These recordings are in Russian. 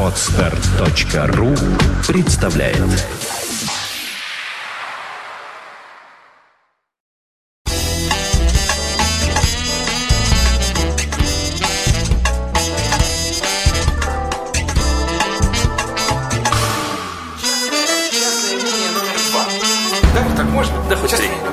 Отстар.ру представляет Да так можно? Да, хоть средний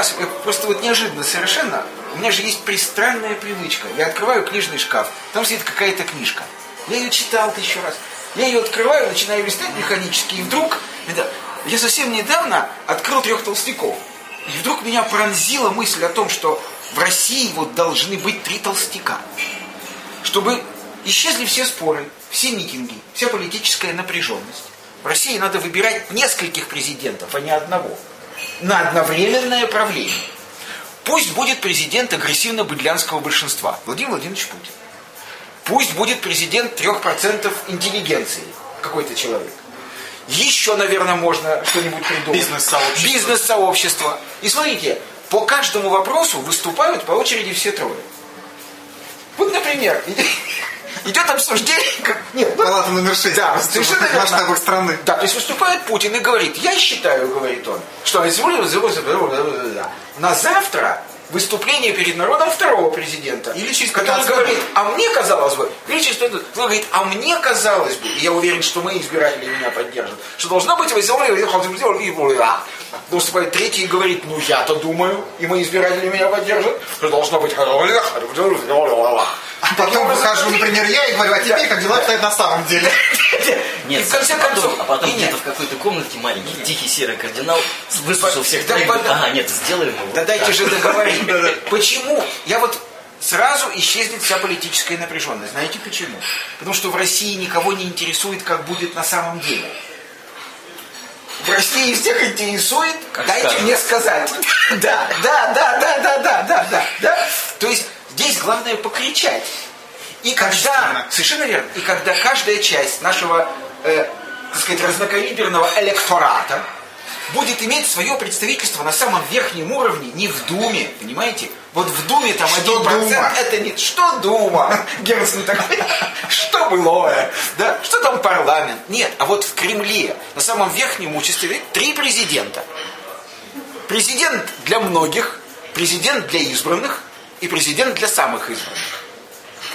раз, э, просто вот неожиданно совершенно, у меня же есть пристранная привычка. Я открываю книжный шкаф, там сидит какая-то книжка. Я ее читал тысячу раз. Я ее открываю, начинаю листать механически, и вдруг, это, я совсем недавно открыл трех толстяков. И вдруг меня пронзила мысль о том, что в России вот должны быть три толстяка чтобы исчезли все споры, все митинги, вся политическая напряженность. В России надо выбирать нескольких президентов, а не одного. На одновременное правление. Пусть будет президент агрессивно-быдлянского большинства, Владимир Владимирович Путин. Пусть будет президент 3% интеллигенции, какой-то человек. Еще, наверное, можно что-нибудь придумать. Бизнес-сообщество. Бизнес-сообщество. И смотрите, по каждому вопросу выступают по очереди все трое. Вот, например, идет обсуждение... как- Нет, ну, Палата номер 6. да, совершенно верно. масштабах страны. Да, то есть выступает Путин и говорит, я считаю, говорит он, что на завтра выступление перед народом второго президента. Или через который 15 говорит, а мне казалось бы, или через 15 минут, он говорит, а мне казалось бы, и я уверен, что мои избиратели меня поддержат, что должно быть но выступает третий и говорит, ну я-то думаю, и мои избиратели меня поддержат, что должно быть А потом выхожу, например, я и говорю, а теперь как дела обстоят на самом деле? Нет, и в конце а потом- концов, а потом где-то в какой-то комнатке маленький, тихий серый кардинал выслушал всех Да, троих, ага, нет, сделаем его. Да дайте же договорить. Почему? Я вот сразу исчезнет вся политическая напряженность. Знаете почему? Потому что в России никого не интересует, как будет на самом деле. В России всех интересует, дайте скажут. мне сказать. Да, да, да, да, да, да, да, да, да. То есть здесь главное покричать. И когда, совершенно верно, и когда каждая часть нашего, э, так сказать, разнокалиберного электората будет иметь свое представительство на самом верхнем уровне, не в Думе, понимаете? Вот в Думе там Что 1% Дума? это не... Что Дума? Герцен такой, былое? Да? Что там парламент? Нет, а вот в Кремле на самом верхнем участке три президента. Президент для многих, президент для избранных и президент для самых избранных.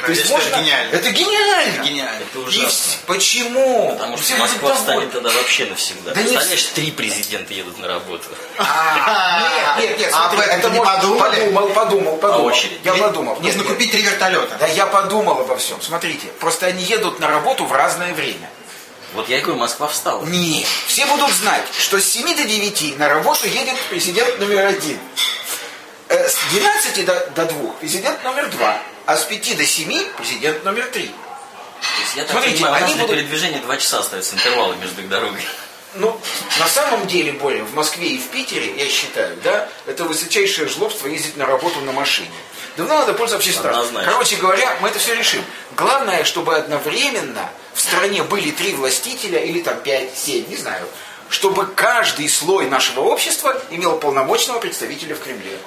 То есть Это можно... гениально. Это гениально. Гениально. Это ужасно. вс- Почему? Потому что Все Москва встанет довольны. тогда вообще навсегда. Да не Представляешь, три президента едут на работу. А, Нет, нет, нет, А смотри, этом это не подумали? Подумал, подумал, подумал. очереди. Я подумал. Нужно купить три вертолета. Да я подумал обо всем. Смотрите, просто они едут на работу в разное время. Вот я и говорю, Москва встала. Нет. Все будут знать, что с 7 до 9 на работу едет президент номер один. Э, С 12 до, до 2 президент номер 2. А с 5 до 7 президент номер 3. То есть я так Смотрите, понимаю, они будут- передвижения два часа остается интервалы между дорогой. Ну, на самом деле, более в Москве и в Питере, я считаю, да, это высочайшее жлобство ездить на работу на машине. Давно надо пользоваться общественным транспортом. Короче говоря, мы это все решим. Главное, чтобы одновременно в стране были три властителя, или там пять, семь, не знаю, чтобы каждый слой нашего общества имел полномочного представителя в Кремле.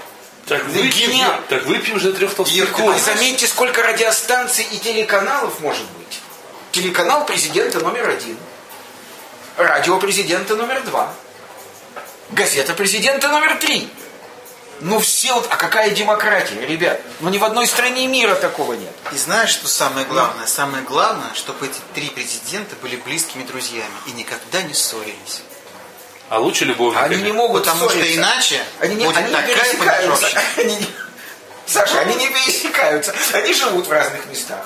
Так выпьем, гениально. так выпьем же трех А толстяков. заметьте, сколько радиостанций и телеканалов может быть. Телеканал президента номер один. Радио президента номер два. Газета президента номер три. Ну все вот, а какая демократия, ребят? Ну ни в одной стране мира такого нет. И знаешь, что самое главное? Самое главное, чтобы эти три президента были близкими друзьями и никогда не ссорились. А лучше любовниками. Они не могут Потому что иначе они не, будет они не такая пересекаются. Они не- Саша, они не пересекаются. Они живут в разных местах.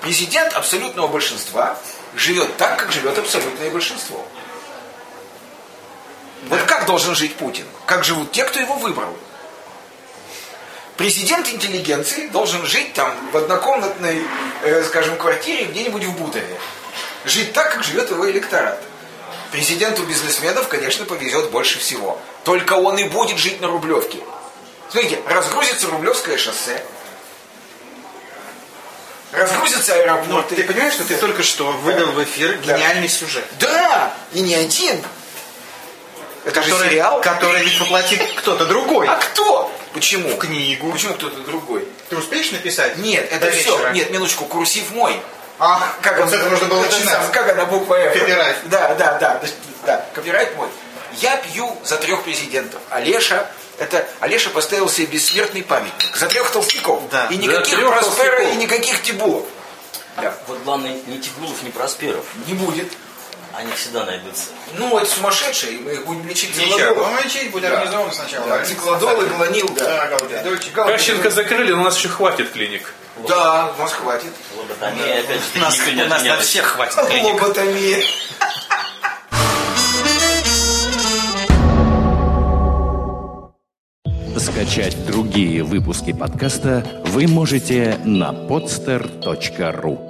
Президент абсолютного большинства живет так, как живет абсолютное большинство. Вот как должен жить Путин? Как живут те, кто его выбрал? Президент интеллигенции должен жить там в однокомнатной, э, скажем, квартире где-нибудь в Бутове. Жить так, как живет его электорат. Президенту бизнесменов, конечно, повезет больше всего. Только он и будет жить на Рублевке. Смотрите, разгрузится Рублевское шоссе, разгрузятся Но аэропорты. ты понимаешь, что ты только что выдал в эфир Да. гениальный сюжет? Да, и не один. Это же Который, сериал. который ведь воплотит кто-то другой. А кто? Почему? В книгу. Почему кто-то другой? Ты успеешь написать? Нет, это до все. вечера? Нет, минуточку, курсив мой. А, Как вот он- с этого нужно было начинать. сам- Как она буква F? Копирайт. Да, да, да, да, да, копирайт мой. Я пью за трех президентов. Олеша, это Олеша поставил себе бессмертный памятник. За трех толстяков. Да. И никаких Проспера, толстяков. и никаких Тибулов. Да. Вот главное, ни Тигулов, ни Просперов. Не будет. Они всегда найдутся. Ну, это сумасшедшие, мы их будем лечить Ничего, будем лечить, будет Да. организовано сначала. Да, циклодол и глонил, да. Кащенко закрыли, но у нас еще хватит клиник. Да, у нас хватит. Лоботомия, опять же, У нас, нас на всех хватит клиник. Лоботомия. Скачать другие выпуски подкаста вы можете на podster.ru